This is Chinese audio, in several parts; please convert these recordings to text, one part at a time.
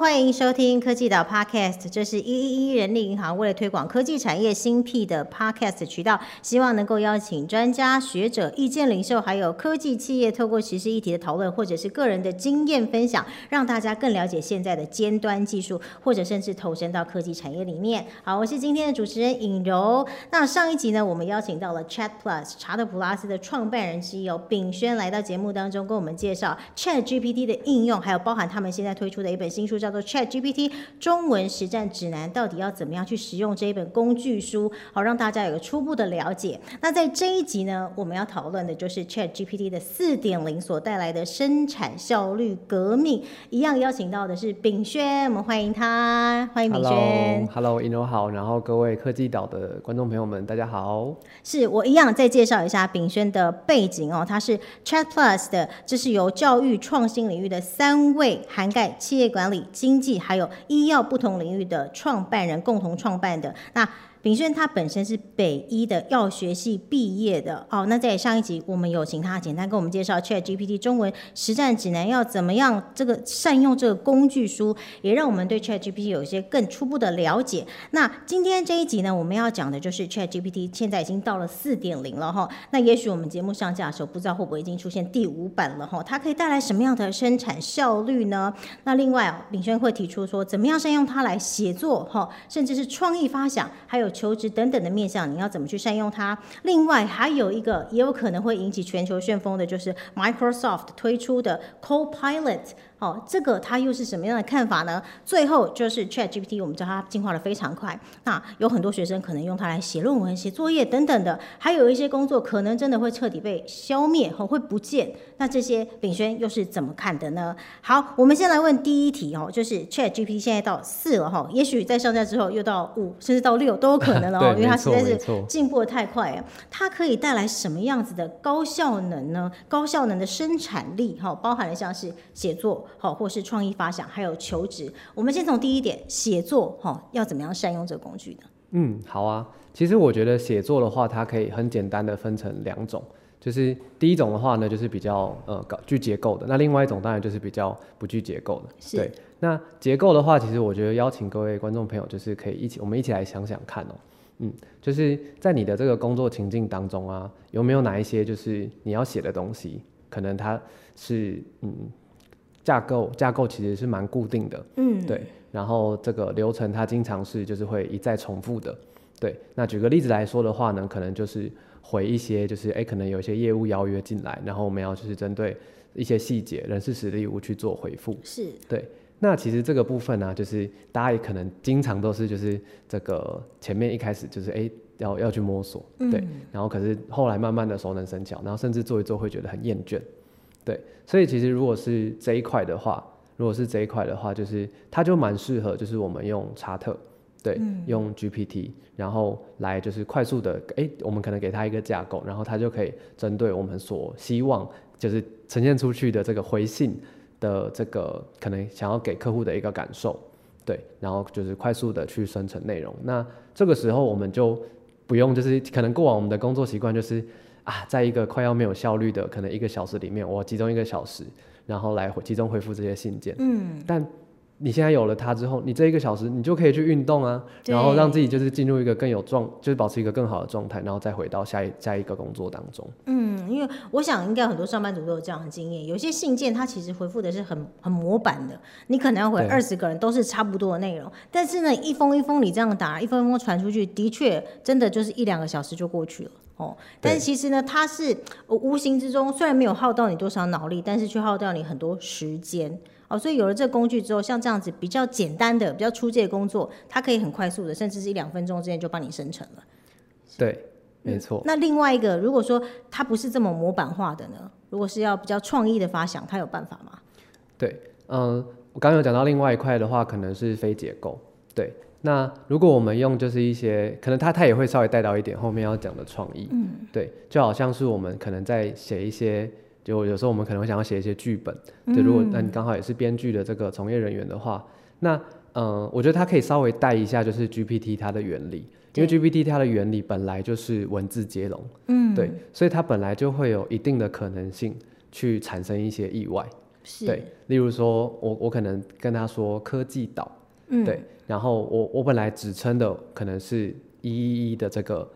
欢迎收听科技岛 Podcast，这是一一一人力银行为了推广科技产业新辟的 Podcast 渠道，希望能够邀请专家学者、意见领袖，还有科技企业，透过实施议题的讨论，或者是个人的经验分享，让大家更了解现在的尖端技术，或者甚至投身到科技产业里面。好，我是今天的主持人尹柔。那上一集呢，我们邀请到了 Chat Plus 查德普拉斯的创办人之一炳轩来到节目当中，跟我们介绍 Chat GPT 的应用，还有包含他们现在推出的一本新书，叫做 Chat GPT 中文实战指南，到底要怎么样去使用这一本工具书，好让大家有个初步的了解。那在这一集呢，我们要讨论的就是 Chat GPT 的四点零所带来的生产效率革命。一样邀请到的是炳轩，我们欢迎他，欢迎炳轩。Hello，Hello，尹柔好，然后各位科技岛的观众朋友们，大家好。是我一样再介绍一下炳轩的背景哦，他是 Chat Plus 的，这是由教育创新领域的三位涵盖企业管理、经济还有医药不同领域的创办人共同创办的。那炳轩他本身是北医的药学系毕业的哦。那在上一集我们有请他简单跟我们介绍 Chat GPT 中文实战指南要怎么样这个善用这个工具书，也让我们对 Chat GPT 有一些更初步的了解。那今天这一集呢，我们要讲的就是 Chat GPT 现在已经到了四点零了哈。那也许我们节目上架的时候，不知道会不会已经出现第五版了哈？它可以带来什么样的生产效率呢？那另外哦，炳轩会提出说，怎么样善用它来写作哈，甚至是创意发想，还有求职等等的面向，你要怎么去善用它？另外还有一个也有可能会引起全球旋风的，就是 Microsoft 推出的 Copilot。哦，这个它又是什么样的看法呢？最后就是 Chat GPT，我们知道它进化的非常快，那有很多学生可能用它来写论文、写作业等等的，还有一些工作可能真的会彻底被消灭和会不见。那这些炳轩又是怎么看的呢？好，我们先来问第一题哦，就是 Chat GPT 现在到四了哈，也许在上架之后又到五，甚至到六都有可能了哦，因为它实在是进步的太快了。它可以带来什么样子的高效能呢？高效能的生产力哈，包含了像是写作好，或是创意发想，还有求职。我们先从第一点，写作哈，要怎么样善用这个工具呢？嗯，好啊。其实我觉得写作的话，它可以很简单的分成两种，就是第一种的话呢，就是比较呃搞具结构的，那另外一种当然就是比较不具结构的。是对，那结构的话，其实我觉得邀请各位观众朋友，就是可以一起，我们一起来想想看哦。嗯，就是在你的这个工作情境当中啊，有没有哪一些就是你要写的东西，可能它是嗯架构架构其实是蛮固定的，嗯，对，然后这个流程它经常是就是会一再重复的，对。那举个例子来说的话呢，可能就是回一些就是哎，可能有一些业务邀约进来，然后我们要就是针对一些细节、人事实力物去做回复。是对，那其实这个部分呢、就是大家也可能经常都是就是这个前面一开始就是哎要要去摸索，对，然后可是后来慢慢的熟能生巧，然后甚至做一做会觉得很厌倦，对，所以其实如果是这一块的话，如果是这一块的话，就是它就蛮适合，就是我们用查特。对，用 GPT，然后来就是快速的，哎，我们可能给它一个架构，然后它就可以针对我们所希望就是呈现出去的这个回信的这个可能想要给客户的一个感受，对，然后就是快速的去生成内容。那这个时候我们就不用，就是可能过往我们的工作习惯就是啊，在一个快要没有效率的可能一个小时里面，我集中一个小时，然后来回集中回复这些信件。嗯，但你现在有了它之后，你这一个小时你就可以去运动啊，然后让自己就是进入一个更有状，就是保持一个更好的状态，然后再回到下一下一个工作当中。嗯，因为我想应该很多上班族都有这样的经验，有些信件它其实回复的是很很模板的，你可能要回二十个人都是差不多的内容，但是呢，一封一封你这样打，一封一封传出去，的确真的就是一两个小时就过去了。哦，但是其实呢，它是呃无形之中虽然没有耗到你多少脑力，但是却耗掉你很多时间。哦，所以有了这个工具之后，像这样子比较简单的、比较出界的工作，它可以很快速的，甚至是一两分钟之内就帮你生成了。对，没错。那另外一个，如果说它不是这么模板化的呢？如果是要比较创意的发想，它有办法吗？对，嗯，我刚刚有讲到另外一块的话，可能是非结构。对，那如果我们用就是一些，可能他他也会稍微带到一点后面要讲的创意。嗯，对，就好像是我们可能在写一些，就有时候我们可能会想要写一些剧本。对，如果那你刚好也是编剧的这个从业人员的话，那嗯、呃我觉得他可以稍微带一下就是 GPT 它的原理。因为 GPT 它的原理本来就是文字接龙，嗯，对，所以它本来就会有一定的可能性去产生一些意外，是对，例如说我我可能跟他说科技岛，嗯。对，然后我我本来指称的可能是一一一的这个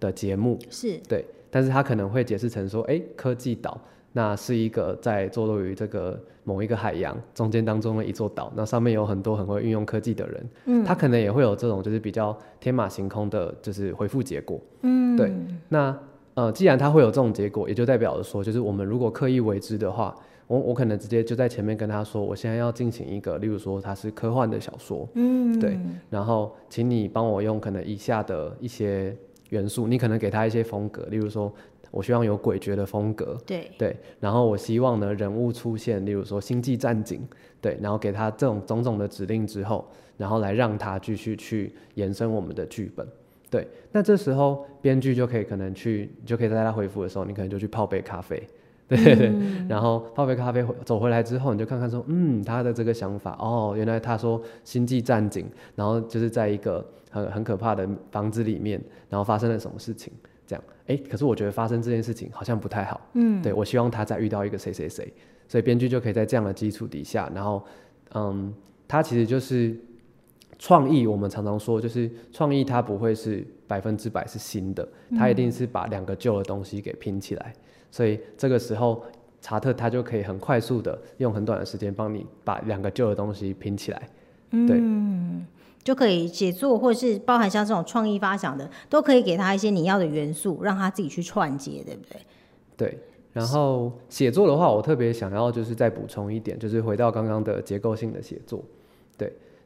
的节目，是。对，但是他可能会解释成说，哎，科技岛那是一个在坐落于这个某一个海洋中间当中的一座岛，那上面有很多很会运用科技的人，嗯。他可能也会有这种就是比较天马行空的，就是回复结果。嗯。对那呃，既然他会有这种结果，也就代表着说，就是我们如果刻意为之的话，我我可能直接就在前面跟他说，我现在要进行一个，例如说它是科幻的小说，嗯对，然后请你帮我用可能以下的一些元素，你可能给他一些风格，例如说，我希望有诡谲的风格，对对，然后我希望呢人物出现，例如说星际战警，对，然后给他这种种种的指令之后，然后来让他继续去延伸我们的剧本，对，那这时候编剧就可以可能去，就可以在他回复的时候，你可能就去泡杯咖啡。对对对，然后泡杯咖啡走回来之后，你就看看说，嗯，他的这个想法，哦，原来他说星际战警，然后就是在一个很很可怕的房子里面，然后发生了什么事情，这样，哎，可是我觉得发生这件事情好像不太好，嗯对我希望他再遇到一个谁谁谁，所以编剧就可以在这样的基础底下，然后，嗯，他其实就是创意。我们常常说，就是创意它不会是百分之百是新的，它一定是把两个旧的东西给拼起来。所以这个时候，查特他就可以很快速的用很短的时间帮你把两个旧的东西拼起来。对嗯，就可以写作，或者是包含像这种创意发想的，都可以给他一些你要的元素，让他自己去串接，对不对？对，然后写作的话，我特别想要就是再补充一点，就是回到刚刚的结构性的写作。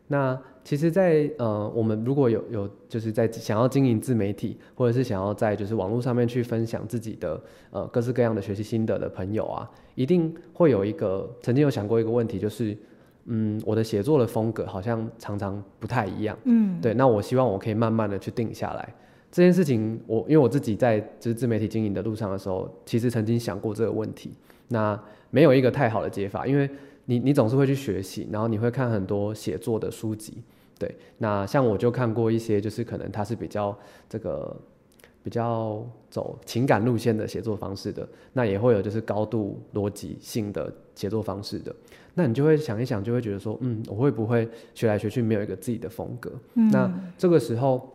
对，那其实在，呃，我们如果有有就是在想要经营自媒体，或者是想要在就是网络上面去分享自己的呃各式各样的学习心得的朋友啊，一定会有一个曾经有想过一个问题，就是嗯，我的写作的风格好像常常不太一样。嗯，对，那我希望我可以慢慢的去定下来这件事情我。因为我自己在就是自媒体经营的路上的时候，其实曾经想过这个问题。那没有一个太好的解法，因为你你总是会去学习，然后你会看很多写作的书籍。对，那像我就看过一些，就是可能它是比较这个比较走情感路线的写作方式的，那也会有就是高度逻辑性的写作方式的。那你就会想一想，就会觉得说，嗯，我会不会学来学去没有一个自己的风格？那这个时候，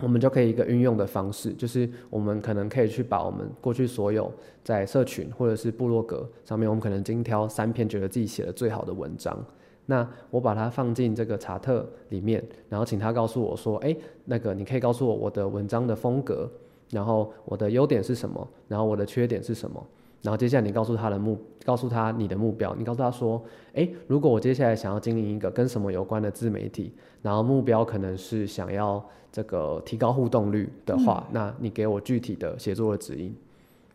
我们就可以一个运用的方式，就是我们可能可以去把我们过去所有在社群或者是部落格上面，我们可能精挑三篇觉得自己写的最好的文章，那我把它放进这个查特里面，然后请他告诉我说，哎，那个你可以告诉我我的文章的风格，然后我的优点是什么，然后我的缺点是什么。然后接下来你告诉他的目，告诉他你的目标，你告诉他说，诶，如果我接下来想要经营一个跟什么有关的自媒体，然后目标可能是想要这个提高互动率的话，那你给我具体的写作的指引。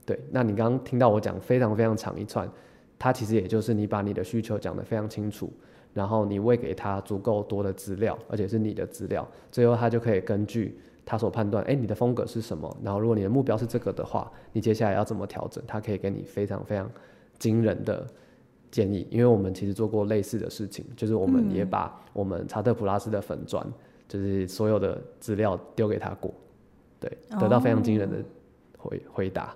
对，那你刚刚听到我讲非常非常长一串，它其实也就是你把你的需求讲得非常清楚，然后你喂给他足够多的资料，而且是你的资料，最后他就可以根据他所判断，哎，你的风格是什么？然后如果你的目标是这个的话，你接下来要怎么调整？他可以给你非常非常惊人的建议。因为我们其实做过类似的事情，就是我们也把我们查特普拉斯的粉砖，就是所有的资料丢给他过，对，得到非常惊人的回、回答。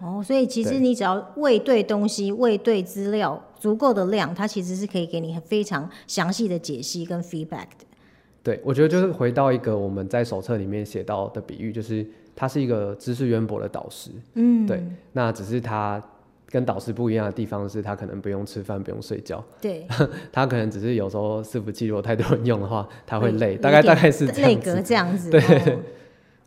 哦，所以其实你只要喂对东西，喂对资料，足够的量，它其实是可以给你非常详细的解析跟 feedback 的。对，我觉得就是回到一个我们在手册里面写到的比喻，就是他是一个知识渊博的导师，嗯，对，那只是他跟导师不一样的地方是，他可能不用吃饭，不用睡觉，对，他可能只是有时候伺服器如果太多人用的话，他会累，大概大概是这类样子。格这样子。对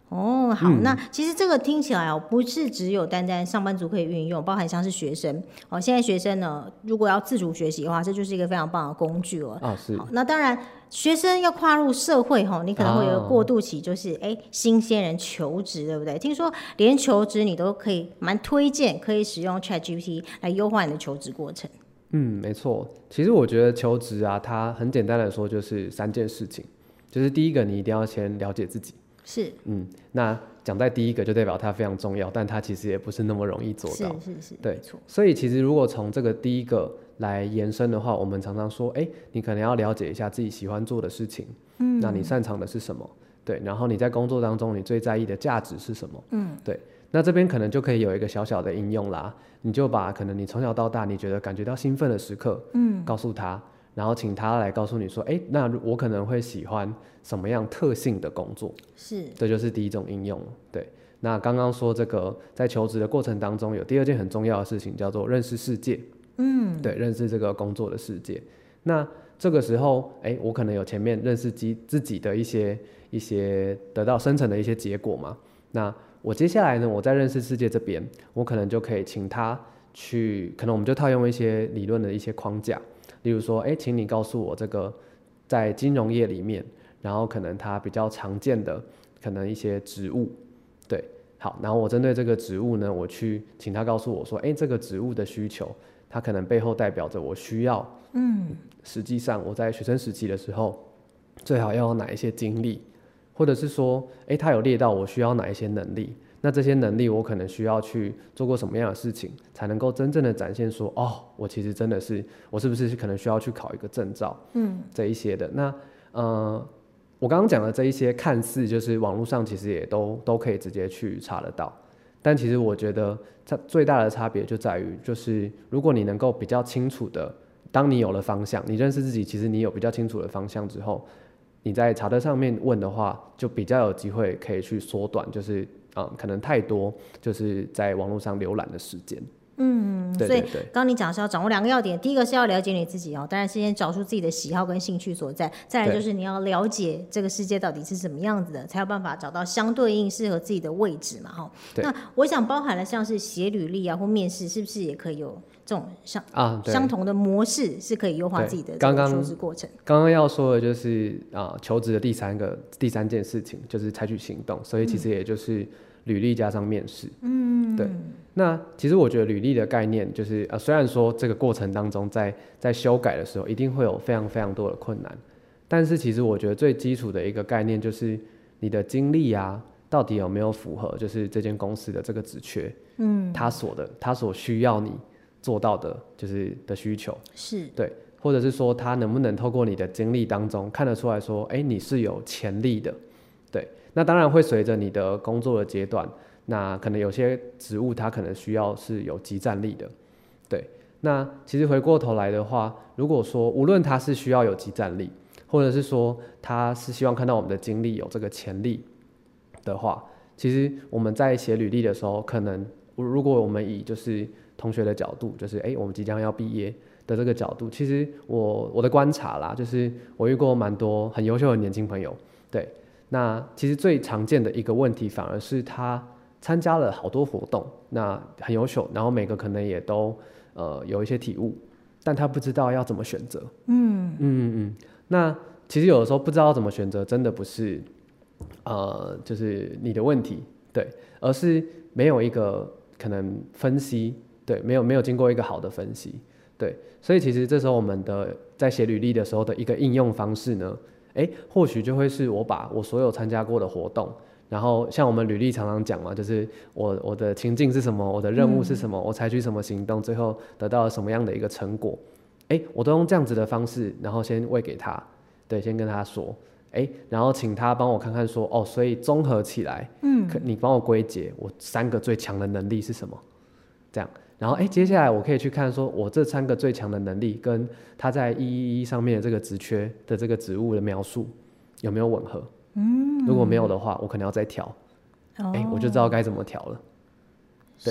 哦 哦，好，那其实这个听起来哦，不是只有单单上班族可以运用，包含像是学生哦。现在学生呢，如果要自主学习的话，这就是一个非常棒的工具了。啊，是好，那当然，学生要跨入社会吼，你可能会有过渡期，就是哎、新鲜人求职，对不对？听说连求职你都可以蛮推荐，可以使用 ChatGPT 来优化你的求职过程。嗯，没错。其实我觉得求职啊，它很简单的说就是三件事情，就是第一个你一定要先了解自己，是嗯，那讲在第一个就代表它非常重要，但它其实也不是那么容易做到。是是，对，所以其实如果从这个第一个来延伸的话，我们常常说，哎，你可能要了解一下自己喜欢做的事情，嗯，那你擅长的是什么？对，然后你在工作当中你最在意的价值是什么？嗯，对。那这边可能就可以有一个小小的应用啦，你就把可能你从小到大你觉得感觉到兴奋的时刻，嗯，告诉他，然后请他来告诉你说，哎，那我可能会喜欢什么样特性的工作？是，这就是第一种应用。对，那刚刚说这个在求职的过程当中，有第二件很重要的事情叫做认识世界。嗯，对，认识这个工作的世界。那这个时候，哎，我可能有前面认识自自己的一些一些得到生成的一些结果嘛？那我接下来呢，我在认识世界这边，我可能就可以请他去，可能我们就套用一些理论的一些框架，例如说，哎，请你告诉我这个在金融业里面，然后可能它比较常见的可能一些职务，对，好，然后我针对这个职务呢，我去请他告诉我说，哎，这个职务的需求，它可能背后代表着我需要，嗯，实际上我在学生时期的时候，最好要有哪一些经历。或者是说，诶，它有列到我需要哪一些能力，那这些能力我可能需要去做过什么样的事情，才能够真正的展现说，哦，我其实真的是，我是不是可能需要去考一个证照，嗯，这一些的。那，呃，我刚刚讲的这一些，看似就是网络上其实也都都可以直接去查得到，但其实我觉得差最大的差别就在于，就是如果你能够比较清楚的，当你有了方向，你认识自己，其实你有比较清楚的方向之后。你在查的上面问的话，就比较有机会可以去缩短，就是嗯，可能太多就是在网络上浏览的时间。嗯，所以刚刚你讲是要掌握两个要点，第一个是要了解你自己哦，当然是先找出自己的喜好跟兴趣所在，再来就是你要了解这个世界到底是什么样子的，才有办法找到相对应适合自己的位置嘛，哈。那我想包含了像是写履历啊或面试，是不是也可以有？这种相啊相同的模式是可以优化自己的求职过程。刚刚要说的就是啊，求职的第三个第三件事情就是采取行动，所以其实也就是履历加上面试。嗯，对。那其实我觉得履历的概念就是呃，虽然说这个过程当中在在修改的时候一定会有非常非常多的困难，但是其实我觉得最基础的一个概念就是你的经历啊，到底有没有符合就是这间公司的这个职缺，嗯，他所的他所需要你。做到的就是的需求是对，或者是说他能不能透过你的经历当中看得出来说，哎，你是有潜力的，对。那当然会随着你的工作的阶段，那可能有些职务它可能需要是有集战力的，对。那其实回过头来的话，如果说无论他是需要有集战力，或者是说他是希望看到我们的经历有这个潜力的话，其实我们在写履历的时候，可能如果我们以就是同学的角度，就是哎，我们即将要毕业的这个角度，其实我我的观察啦，就是我遇过蛮多很优秀的年轻朋友，对，那其实最常见的一个问题，反而是他参加了好多活动，那很优秀，然后每个可能也都呃有一些体悟，但他不知道要怎么选择，嗯嗯嗯，那其实有的时候不知道怎么选择，真的不是呃就是你的问题，对，而是没有一个可能分析。对，没有没有经过一个好的分析，对，所以其实这时候我们的在写履历的时候的一个应用方式呢，诶，或许就会是我把我所有参加过的活动，然后像我们履历常常讲嘛，就是我我的情境是什么，我的任务是什么，我采取什么行动，最后得到了什么样的一个成果，诶，我都用这样子的方式，然后先喂给他，对，先跟他说，诶，然后请他帮我看看说，哦，所以综合起来，嗯，你帮我归结，我三个最强的能力是什么，这样。然后，哎，接下来我可以去看，说我这三个最强的能力跟他在一一一上面的这个职缺的这个职务的描述有没有吻合？嗯，如果没有的话，我可能要再调。哎，我就知道该怎么调了。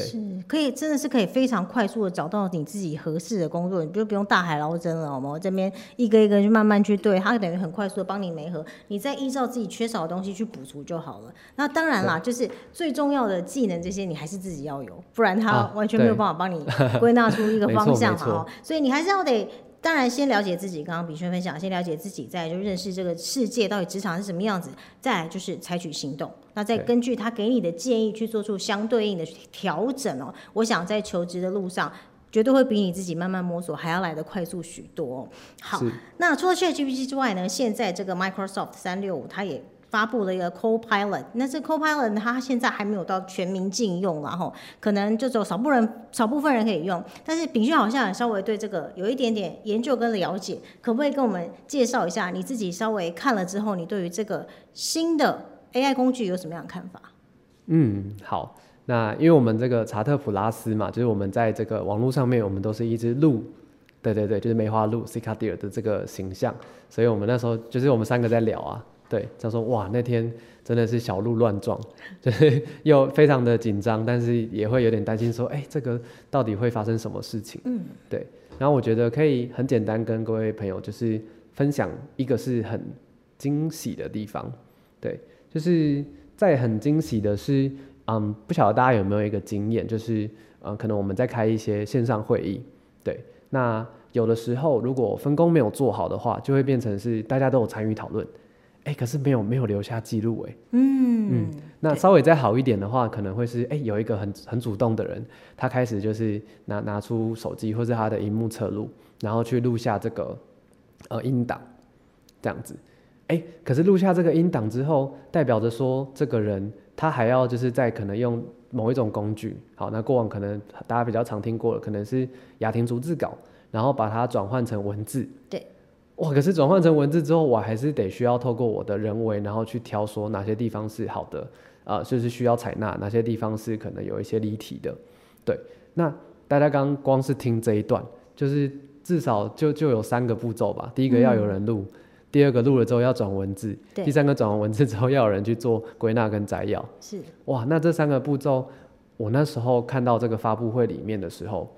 是可以，真的是可以非常快速的找到你自己合适的工作，你就不用大海捞针了，好吗？这边一个一个去慢慢去对，它等于很快速的帮你媒合，你再依照自己缺少的东西去补足就好了。那当然啦，就是最重要的技能这些你还是自己要有，不然它完全没有办法帮你归纳出一个 方向嘛。所以你还是要得。当然，先了解自己。刚刚比轩分享，先了解自己，再就认识这个世界到底职场是什么样子，再来就是采取行动。那再根据他给你的建议去做出相对应的调整哦。我想在求职的路上，绝对会比你自己慢慢摸索还要来得快速许多。好，那除了 ChatGPT 之外呢，现在这个 Microsoft 三六五它也。发布了一个 Copilot，那这 Copilot 它现在还没有到全民禁用然后可能就只有少部分人少部分人可以用。但是炳勋好像也稍微对这个有一点点研究跟了解，可不可以跟我们介绍一下你自己稍微看了之后，你对于这个新的 AI 工具有什么样的看法？嗯，好。那因为我们这个查特普拉斯嘛，就是我们在这个网络上面，我们都是一只鹿，对对对，就是梅花鹿 c i c a d e r 的这个形象，所以我们那时候就是我们三个在聊啊，对，他说哇，那天真的是小鹿乱撞，就是 又非常的紧张，但是也会有点担心说，哎，这个到底会发生什么事情？嗯，对。然后我觉得可以很简单跟各位朋友就是分享一个是很惊喜的地方，对，就是在很惊喜的是。嗯，不晓得大家有没有一个经验，就是，嗯，可能我们在开一些线上会议，对，那有的时候如果分工没有做好的话，就会变成是大家都有参与讨论，哎，可是没有没有留下记录，哎，嗯嗯，那稍微再好一点的话，可能会是，哎，有一个很很主动的人，他开始就是拿拿出手机或是他的荧幕侧录，然后去录下这个，呃，音档，这样子，哎，可是录下这个音档之后，代表着说这个人。他还要就是在可能用某一种工具，好，那过往可能大家比较常听过的，可能是雅婷逐字稿，然后把它转换成文字。对，哇，可是转换成文字之后，我还是得需要透过我的人为，然后去挑说哪些地方是好的，啊，就是需要采纳，哪些地方是可能有一些离题的。对，那大家刚光是听这一段，就是至少就就有三个步骤吧。第一个要有人录。第二个录了之后要转文字，第三个转完文字之后要有人去做归纳跟摘要。是哇，那这三个步骤，我那时候看到这个发布会里面的时候，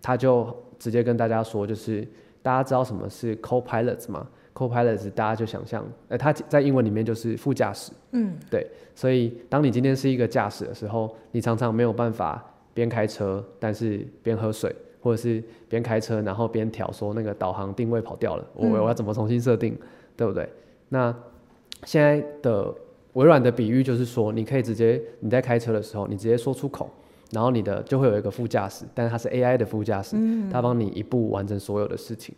他就直接跟大家说，就是大家知道什么是 co-pilot 吗？co-pilot 大家就想象，呃，它在英文里面就是副驾驶。嗯，对。所以当你今天是一个驾驶的时候，你常常没有办法边开车，但是边喝水，或者是边开车然后边调说那个导航定位跑掉了，我我要怎么重新设定？对不对？那现在的微软的比喻就是说，你可以直接你在开车的时候，你直接说出口，然后你的就会有一个副驾驶，但是它是 AI 的副驾驶，它帮你一步完成所有的事情。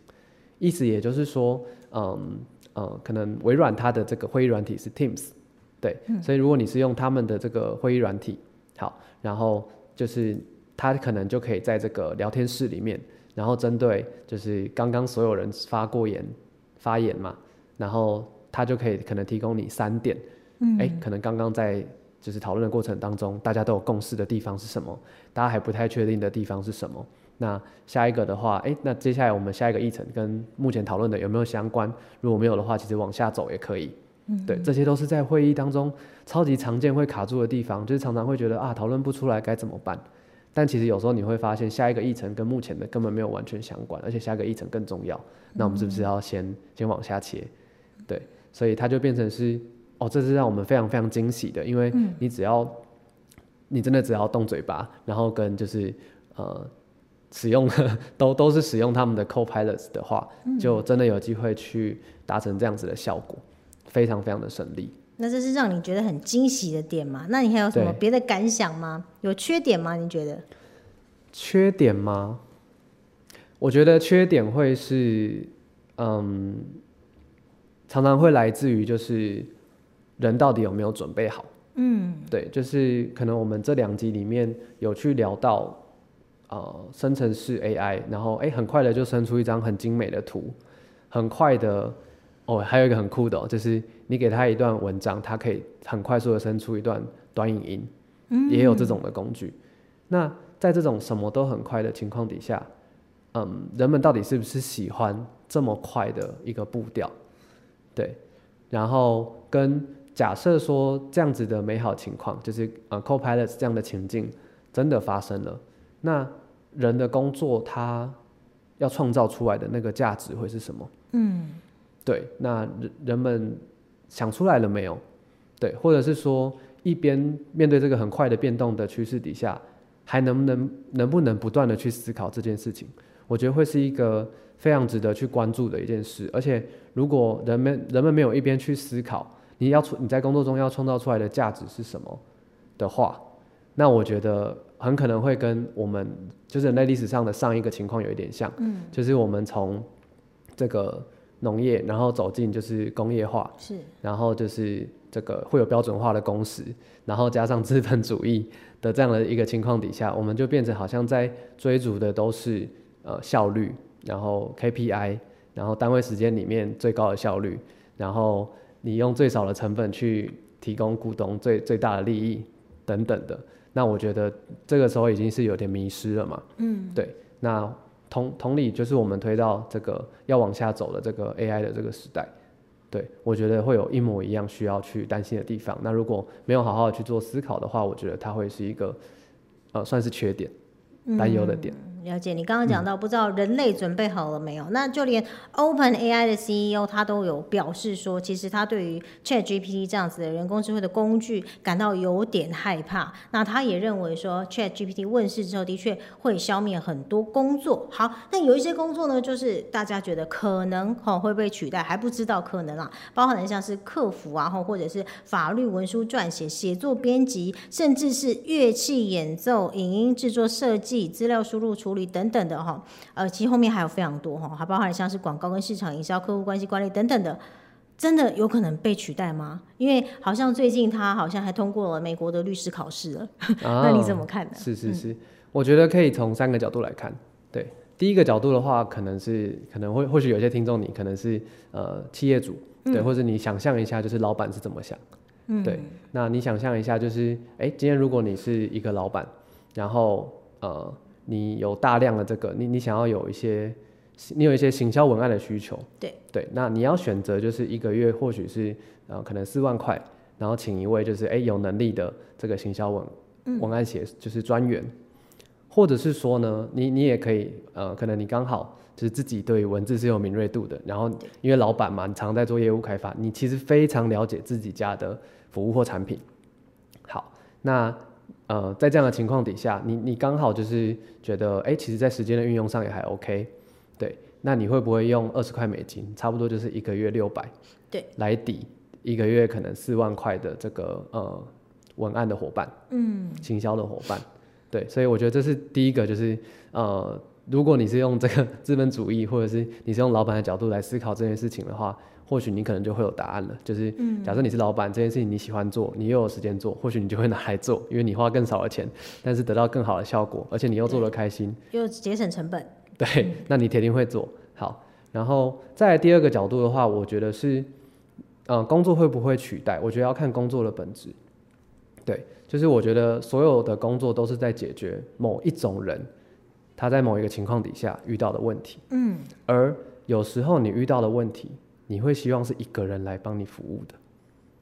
意思也就是说，嗯嗯，可能微软它的这个会议软体是 Teams，对，所以如果你是用他们的这个会议软体，好，然后就是它可能就可以在这个聊天室里面，然后针对就是刚刚所有人发过言发言嘛。然后它就可以可能提供你三点，哎，可能刚刚在就是讨论的过程当中，大家都有共识的地方是什么？大家还不太确定的地方是什么？那下一个的话，哎，那接下来我们下一个议程跟目前讨论的有没有相关？如果没有的话，其实往下走也可以。嗯对，这些都是在会议当中超级常见会卡住的地方，就是常常会觉得啊，讨论不出来该怎么办？但其实有时候你会发现，下一个议程跟目前的根本没有完全相关，而且下一个议程更重要。那我们是不是要先先往下切？对，所以它就变成是，哦，这是让我们非常非常惊喜的，因为你只要，你真的只要动嘴巴，然后跟就是呃，使用都都是使用他们的 Copilot 的话，就真的有机会去达成这样子的效果，非常非常的顺利。那这是让你觉得很惊喜的点吗？那你还有什么别的感想吗？有缺点吗？你觉得？缺点吗？我觉得缺点会是，嗯。常常会来自于就是人到底有没有准备好，嗯，对，就是可能我们这两集里面有去聊到，呃，生成式 AI，然后哎，很快的就生出一张很精美的图，很快的，哦，还有一个很酷的，就是你给他一段文章，它可以很快速的生出一段短影音，嗯，也有这种的工具。那在这种什么都很快的情况底下，嗯，人们到底是不是喜欢这么快的一个步调？对，然后跟假设说这样子的美好情况，就是呃，Copilot 这样的情境真的发生了，那人的工作他要创造出来的那个价值会是什么？嗯，对，那人人们想出来了没有？对，或者是说一边面对这个很快的变动的趋势底下，还能不能能不能不断的去思考这件事情？我觉得会是一个。非常值得去关注的一件事，而且如果人们人们没有一边去思考你要创你在工作中要创造出来的价值是什么的话，那我觉得很可能会跟我们就是人类历史上的上一个情况有一点像，嗯，就是我们从这个农业，然后走进就是工业化，是，然后就是这个会有标准化的工时，然后加上资本主义的这样的一个情况底下，我们就变成好像在追逐的都是呃效率，然后 KPI，然后单位时间里面最高的效率，然后你用最少的成本去提供股东最最大的利益等等的。那我觉得这个时候已经是有点迷失了嘛。嗯，对。那同同理，就是我们推到这个要往下走的这个 AI 的这个时代，对我觉得会有一模一样需要去担心的地方。那如果没有好好的去做思考的话，我觉得它会是一个呃算是缺点，担忧的点。了解，你刚刚讲到，不知道人类准备好了没有？那就连 Open AI 的 CEO 他都有表示说，其实他对于 Chat GPT 这样子的人工智慧的工具感到有点害怕。那他也认为说，Chat GPT 问世之后，的确会消灭很多工作。好，那有一些工作呢，就是大家觉得可能哈会被取代，还不知道可能啊，包含像是客服啊，或者是法律文书撰写、写作编辑，甚至是乐器演奏、影音制作、设计、资料输入出。处理等等的哈，呃，其实后面还有非常多哈，还包含像是广告跟市场营销、客户关系管理等等的，真的有可能被取代吗？因为好像最近他好像还通过了美国的律师考试了，那你怎么看呢？是是是，我觉得可以从三个角度来看。对，第一个角度的话，可能是可能会或许有些听众你可能是呃企业主，对，或者你想象一下就是老板是怎么想，嗯，对，那你想象一下就是哎，今天如果你是一个老板，然后呃。你有大量的这个，你你想要有一些，你有一些行销文案的需求，对。对，那你要选择就是一个月或许是呃可能四万块，然后请一位就是哎有能力的这个行销文文案写就是专员，或者是说呢，你你也可以呃可能你刚好就是自己对文字是有敏锐度的，然后因为老板嘛，你常在做业务开发，你其实非常了解自己家的服务或产品，好那。呃，在这样的情况底下，你你刚好就是觉得，哎，其实，在时间的运用上也还 OK，对，那你会不会用二十块美金，差不多就是一个月六百，对，来抵一个月可能四万块的这个呃文案的伙伴，嗯，行销的伙伴，对，所以我觉得这是第一个，就是呃，如果你是用这个资本主义，或者是你是用老板的角度来思考这件事情的话。或许你可能就会有答案了，就是假设你是老板，这件事情你喜欢做，你又有时间做，或许你就会拿来做，因为你花更少的钱，但是得到更好的效果，而且你又做得开心，又节省成本。对，那你铁定会做好。然后再第二个角度的话，我觉得是，呃，工作会不会取代？我觉得要看工作的本质。对，就是我觉得所有的工作都是在解决某一种人他在某一个情况底下遇到的问题。嗯，而有时候你遇到的问题。你会希望是一个人来帮你服务的，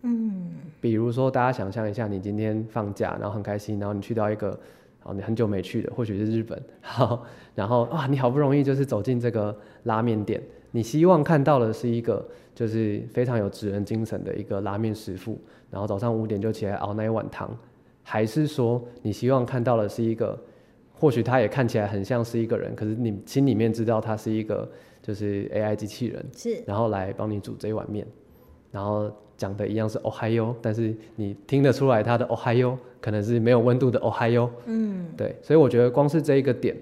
嗯，比如说大家想象一下，你今天放假，然后很开心，然后你去到一个，好你很久没去的，或许是日本，好，然后啊，你好不容易就是走进这个拉面店，你希望看到的是一个就是非常有职人精神的一个拉面师傅，然后早上五点就起来熬那一碗汤，还是说你希望看到的是一个，或许他也看起来很像是一个人，可是你心里面知道他是一个。就是 AI 机器人，是，然后来帮你煮这一碗面，然后讲的一样是 Ohio，但是你听得出来它的 Ohio 可能是没有温度的 Ohio，嗯，对，所以我觉得光是这一个点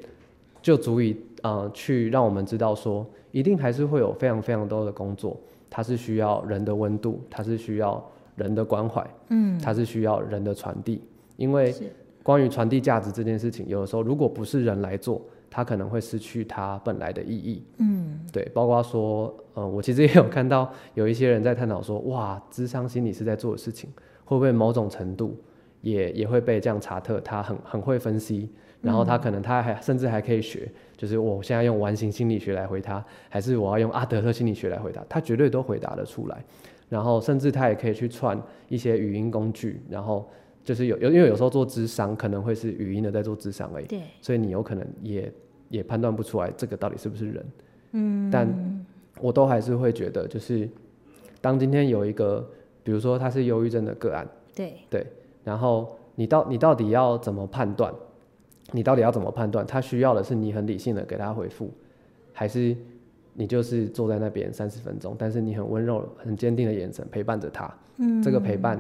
就足以呃去让我们知道说，一定还是会有非常非常多的工作，它是需要人的温度，它是需要人的关怀，嗯，它是需要人的传递，因为关于传递价值这件事情，有的时候如果不是人来做。它可能会失去它本来的意义。嗯，对，包括说，呃，我其实也有看到有一些人在探讨说，哇，智商心理是在做的事情，会不会某种程度也也会被这样查特，他很很会分析，然后他可能他还甚至还可以学，就是我现在用完形心理学来回答，还是我要用阿德勒心理学来回答，他绝对都回答得出来。然后甚至他也可以去串一些语音工具，然后。就是有有，因为有时候做智商可能会是语音的在做智商而已，对，所以你有可能也也判断不出来这个到底是不是人，嗯，但我都还是会觉得，就是当今天有一个，比如说他是忧郁症的个案，对对，然后你到你到底要怎么判断？你到底要怎么判断？他需要的是你很理性的给他回复，还是你就是坐在那边三十分钟，但是你很温柔、很坚定的眼神陪伴着他，嗯，这个陪伴。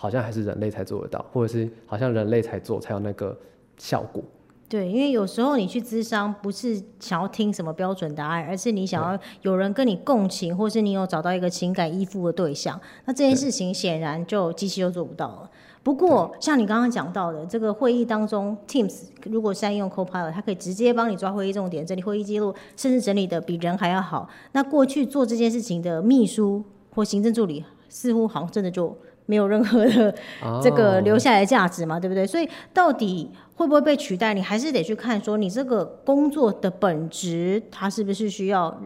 好像还是人类才做得到，或者是好像人类才做才有那个效果。对，因为有时候你去咨商，不是想要听什么标准答案，而是你想要有人跟你共情，或是你有找到一个情感依附的对象。那这件事情显然就机器就做不到了。不过，像你刚刚讲到的，这个会议当中，Teams 如果善用 Copilot，它可以直接帮你抓会议重点、整理会议记录，甚至整理的比人还要好。那过去做这件事情的秘书或行政助理，似乎好像真的就没有任何的这个留下来的价值嘛，对不对？所以到底会不会被取代？你还是得去看说，你这个工作的本质，它是不是需要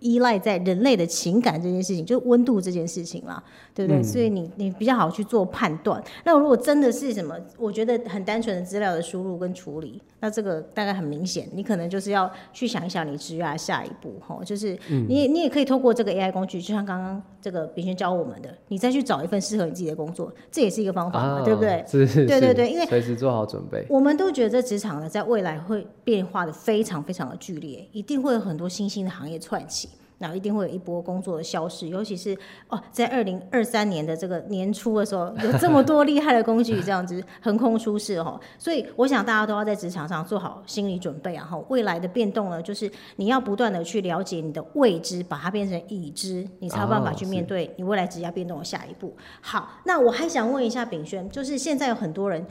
依赖在人类的情感这件事情，就是温度这件事情啦。对不对？所以你你比较好去做判断。那如果真的是什么，我觉得很单纯的资料的输入跟处理，那这个大概很明显，你可能就是要去想一想你职业下一步哈，就是你你也可以透过这个 AI 工具，就像刚刚这个炳轩教我们的，你再去找一份适合你自己的工作，这也是一个方法嘛，对不对？是是，对对对，因为随时做好准备。我们都觉得职场呢，在未来会变化的非常非常的剧烈，一定会有很多新兴的行业串起。然后一定会有一波工作的消失，尤其是哦，在二零二三年的这个年初的时候，有这么多厉害的工具这样子横空出世哦，所以我想大家都要在职场上做好心理准备啊！哈，未来的变动呢，就是你要不断的去了解你的未知，把它变成已知，你才有办法去面对你未来职业变动的下一步。好，那我还想问一下炳轩，就是现在有很多人。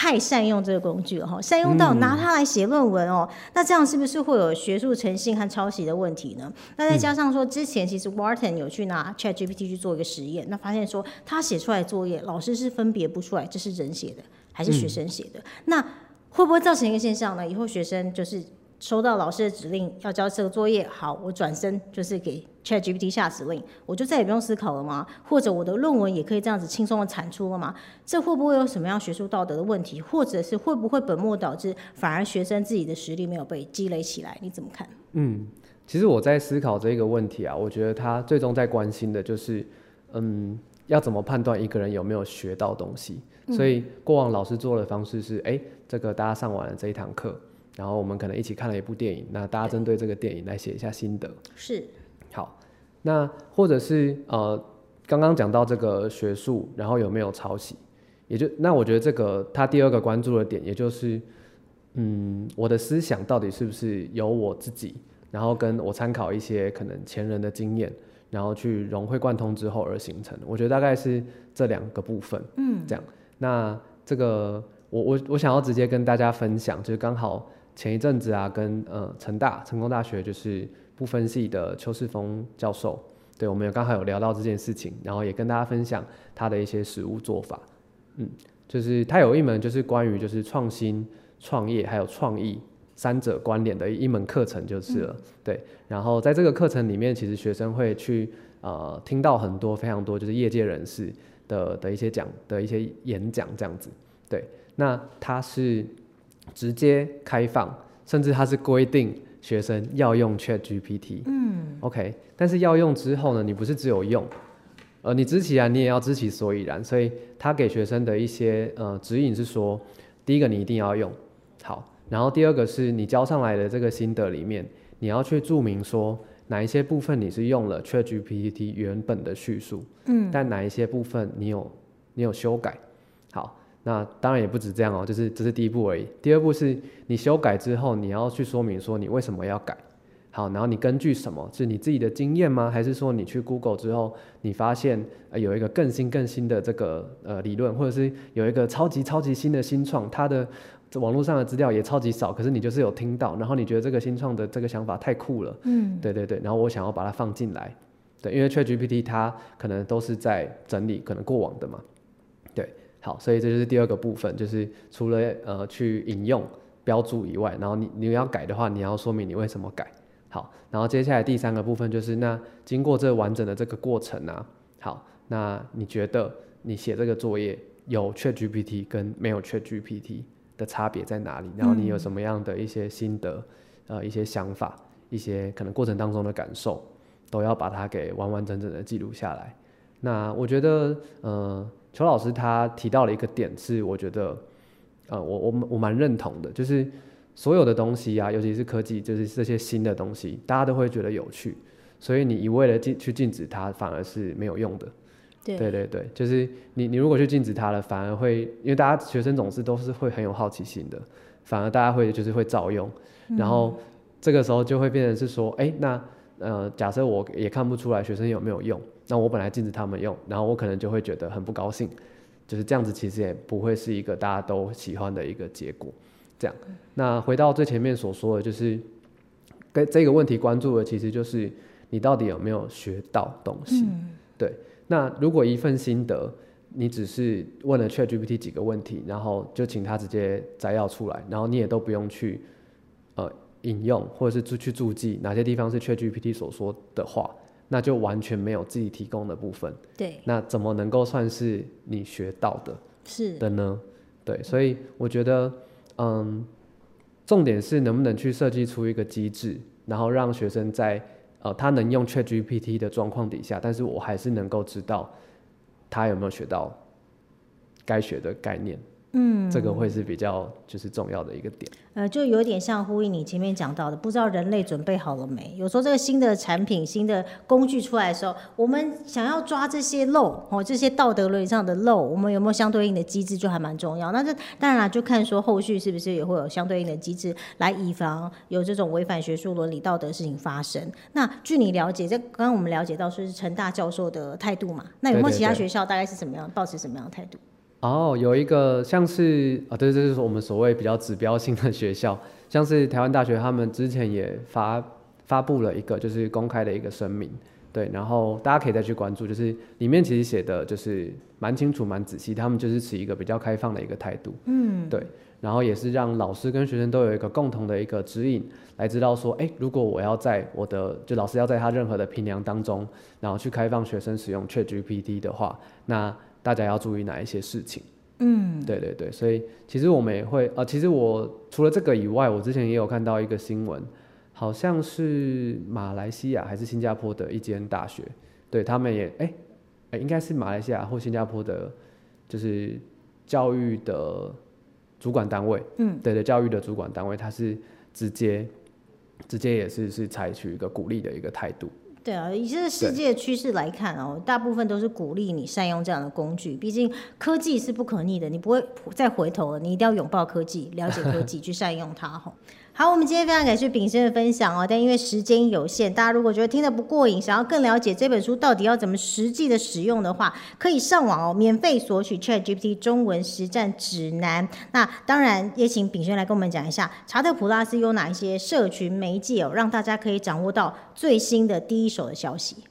太善用这个工具了哈，善用到拿它来写论文哦，那这样是不是会有学术诚信和抄袭的问题呢？那再加上说，之前其实 Wharton 有去拿 ChatGPT 去做一个实验，那发现说他写出来的作业，老师是分别不出来这是人写的还是学生写的，那会不会造成一个现象呢？以后学生就是。收到老师的指令要交这个作业，好，我转身就是给 ChatGPT 下指令，我就再也不用思考了吗？或者我的论文也可以这样子轻松的产出了吗？这会不会有什么样学术道德的问题？或者是会不会本末倒置，反而学生自己的实力没有被积累起来？你怎么看？嗯，其实我在思考这个问题啊，我觉得他最终在关心的就是，嗯，要怎么判断一个人有没有学到东西？所以过往老师做的方式是，哎，这个大家上完了这一堂课。然后我们可能一起看了一部电影，那大家针对这个电影来写一下心得。是，好，那或者是呃，刚刚讲到这个学术，然后有没有抄袭？也就那我觉得这个他第二个关注的点，也就是，嗯，我的思想到底是不是由我自己，然后跟我参考一些可能前人的经验，然后去融会贯通之后而形成。我觉得大概是这两个部分。嗯，这样。那这个我我我想要直接跟大家分享，就是刚好。前一阵子啊，跟呃成大成功大学就是不分系的邱世峰教授，对我们有刚好有聊到这件事情，然后也跟大家分享他的一些实务做法。嗯，就是他有一门就是关于就是创新创业还有创意三者关联的一门课程就是了。对，然后在这个课程里面，其实学生会去呃听到很多非常多就是业界人士的的一些讲的一些演讲这样子。对，那他是。直接开放，甚至它是规定学生要用 Chat GPT。嗯，OK，但是要用之后呢，你不是只有用，呃，你知其然，你也要知其所以然。所以他给学生的一些呃指引是说，第一个你一定要用好，然后第二个是你交上来的这个心得里面，你要去注明说哪一些部分你是用了 Chat GPT 原本的叙述，嗯，但哪一些部分你有你有修改，好。那当然也不止这样哦，就是这是第一步而已。第二步是你修改之后，你要去说明说你为什么要改。好，然后你根据什么？是你自己的经验吗？还是说你去 Google 之后，你发现呃有一个更新更新的这个呃理论，或者是有一个超级超级新的新创，它的网络上的资料也超级少，可是你就是有听到，然后你觉得这个新创的这个想法太酷了，嗯，对对对，然后我想要把它放进来，对，因为 ChatGPT 它可能都是在整理可能过往的嘛。好，所以这就是第二个部分，就是除了呃去引用标注以外，然后你你要改的话，你要说明你为什么改。好，然后接下来第三个部分就是那经过这完整的这个过程啊，好，那你觉得你写这个作业有 ChatGPT 跟没有 ChatGPT 的差别在哪里？然后你有什么样的一些心得，呃，一些想法，一些可能过程当中的感受，都要把它给完完整整的记录下来。那我觉得，呃。邱老师他提到了一个点，是我觉得，呃，我我我蛮认同的，就是所有的东西啊，尤其是科技，就是这些新的东西，大家都会觉得有趣，所以你一味的禁去禁止它，反而是没有用的。对。对对对，就是你你如果去禁止它了，反而会，因为大家学生总是都是会很有好奇心的，反而大家会就是会照用，然后这个时候就会变成是说，哎，那呃，假设我也看不出来学生有没有用，那我本来禁止他们用，然后我可能就会觉得很不高兴，就是这样子，其实也不会是一个大家都喜欢的一个结果。这样，那回到最前面所说的，就是跟这个问题关注的，其实就是你到底有没有学到东西。对，那如果一份心得。你只是问了 ChatGPT 几个问题，然后就请他直接摘要出来，然后你也都不用去呃引用或者是去注记哪些地方是 ChatGPT 所说的话，那就完全没有自己提供的部分。对。那怎么能够算是你学到的？是的呢？对，所以我觉得，嗯，重点是能不能去设计出一个机制，然后让学生在呃他能用 ChatGPT 的状况底下，但是我还是能够知道。他有没有学到该学的概念？嗯，这个会是比较就是重要的一个点。呃，就有点像呼应你前面讲到的，不知道人类准备好了没？有时候这个新的产品、新的工具出来的时候，我们想要抓这些漏哦，这些道德伦理上的漏，我们有没有相对应的机制，就还蛮重要。那这当然了，就看说后续是不是也会有相对应的机制来以防有这种违反学术伦理道德的事情发生。那据你了解，这刚刚我们了解到说是陈大教授的态度嘛？那有没有其他学校大概是什么样，保持什么样的态度？哦，有一个像是啊，对，这就是我们所谓比较指标性的学校，像是台湾大学，他们之前也发发布了一个就是公开的一个声明，对，然后大家可以再去关注，就是里面其实写的就是蛮清楚、蛮仔细，他们就是持一个比较开放的一个态度，嗯，对，然后也是让老师跟学生都有一个共同的一个指引，来知道说，哎，如果我要在我的就老师要在他任何的评量当中，然后去开放学生使用 ChatGPT 的话，那大家要注意哪一些事情？嗯，对对对，所以其实我们也会，呃，其实我除了这个以外，我之前也有看到一个新闻，好像是马来西亚还是新加坡的一间大学，对他们也，哎，哎，应该是马来西亚或新加坡的，就是教育的主管单位，嗯，对对，教育的主管单位，他是直接直接也是是采取一个鼓励的一个态度。对啊，以这个世界趋势来看哦，大部分都是鼓励你善用这样的工具。毕竟科技是不可逆的，你不会再回头了。你一定要拥抱科技，了解科技，去善用它哈。好，我们今天非常感谢炳生的分享哦。但因为时间有限，大家如果觉得听得不过瘾，想要更了解这本书到底要怎么实际的使用的话，可以上网哦，免费索取 Chat GPT 中文实战指南。那当然也请炳生来跟我们讲一下，查特普拉斯有哪一些社群媒介哦，让大家可以掌握到最新的第一手的消息。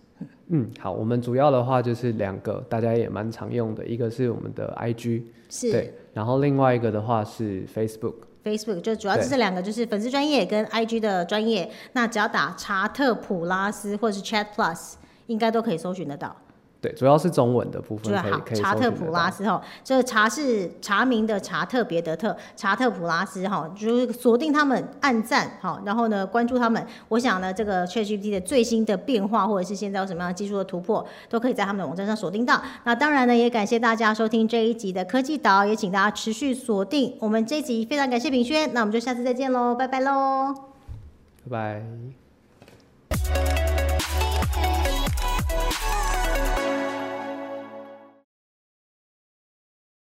嗯，好，我们主要的话就是两个，大家也蛮常用的，一个是我们的 IG，是对，然后另外一个的话是 Facebook。Facebook 就主要是这两个，就是粉丝专业跟 IG 的专业。那只要打查特普拉斯或者是 Chat Plus，应该都可以搜寻得到。对，主要是中文的部分可以查特普拉斯哈，这个查是查明的查，特别的特，查特普拉斯哈，就是锁定他们，按赞哈，然后呢关注他们。我想呢，这个 ChatGPT 的最新的变化，或者是现在有什么样的技术的突破，都可以在他们的网站上锁定到。那当然呢，也感谢大家收听这一集的科技岛，也请大家持续锁定我们这一集。非常感谢炳轩，那我们就下次再见喽，拜拜喽，拜拜。